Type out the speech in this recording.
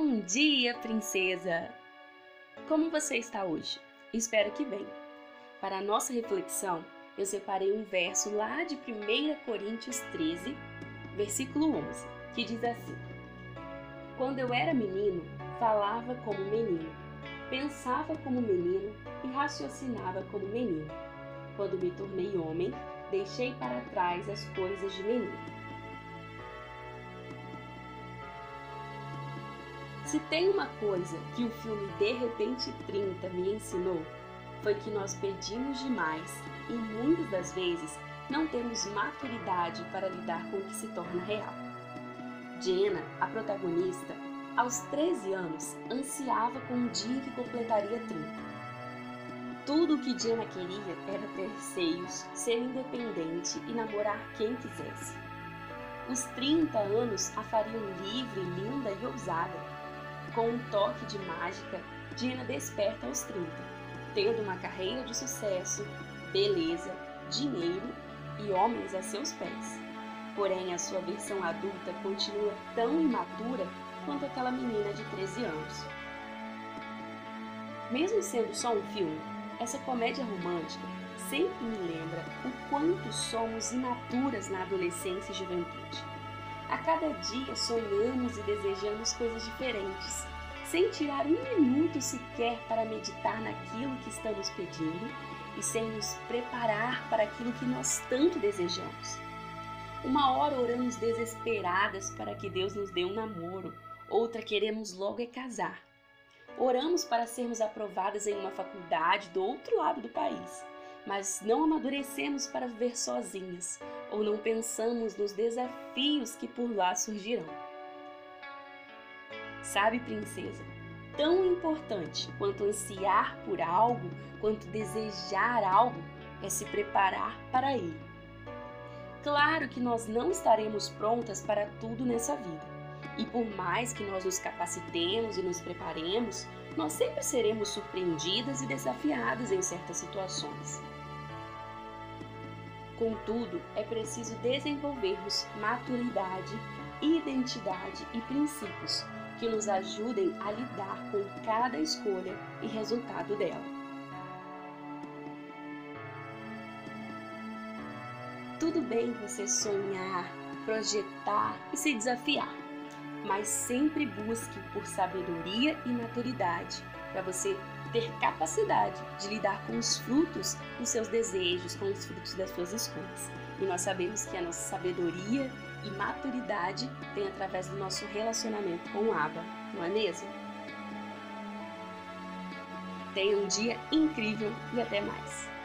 Bom dia, princesa! Como você está hoje? Espero que bem. Para a nossa reflexão, eu separei um verso lá de 1 Coríntios 13, versículo 11, que diz assim: Quando eu era menino, falava como menino, pensava como menino e raciocinava como menino. Quando me tornei homem, deixei para trás as coisas de menino. Se tem uma coisa que o filme De Repente 30 me ensinou, foi que nós pedimos demais e muitas das vezes não temos maturidade para lidar com o que se torna real. Jenna, a protagonista, aos 13 anos, ansiava com o dia que completaria 30. Tudo o que Jenna queria era ter seios, ser independente e namorar quem quisesse. Os 30 anos a fariam livre, linda e ousada com um toque de mágica, Dina desperta aos 30, tendo uma carreira de sucesso, beleza, dinheiro e homens a seus pés. Porém, a sua versão adulta continua tão imatura quanto aquela menina de 13 anos. Mesmo sendo só um filme, essa comédia romântica sempre me lembra o quanto somos imaturas na adolescência e juventude. A cada dia sonhamos e desejamos coisas diferentes, sem tirar um minuto sequer para meditar naquilo que estamos pedindo e sem nos preparar para aquilo que nós tanto desejamos. Uma hora oramos desesperadas para que Deus nos dê um namoro, outra queremos logo é casar. Oramos para sermos aprovadas em uma faculdade do outro lado do país mas não amadurecemos para viver sozinhas ou não pensamos nos desafios que por lá surgirão. Sabe, princesa, tão importante quanto ansiar por algo, quanto desejar algo, é se preparar para ele. Claro que nós não estaremos prontas para tudo nessa vida. E por mais que nós nos capacitemos e nos preparemos, nós sempre seremos surpreendidas e desafiadas em certas situações. Contudo, é preciso desenvolvermos maturidade, identidade e princípios que nos ajudem a lidar com cada escolha e resultado dela. Tudo bem você sonhar, projetar e se desafiar, mas sempre busque por sabedoria e maturidade para você ter capacidade de lidar com os frutos dos seus desejos, com os frutos das suas escolhas. E nós sabemos que a nossa sabedoria e maturidade vem através do nosso relacionamento com o Abba, não é mesmo? Tenha um dia incrível e até mais!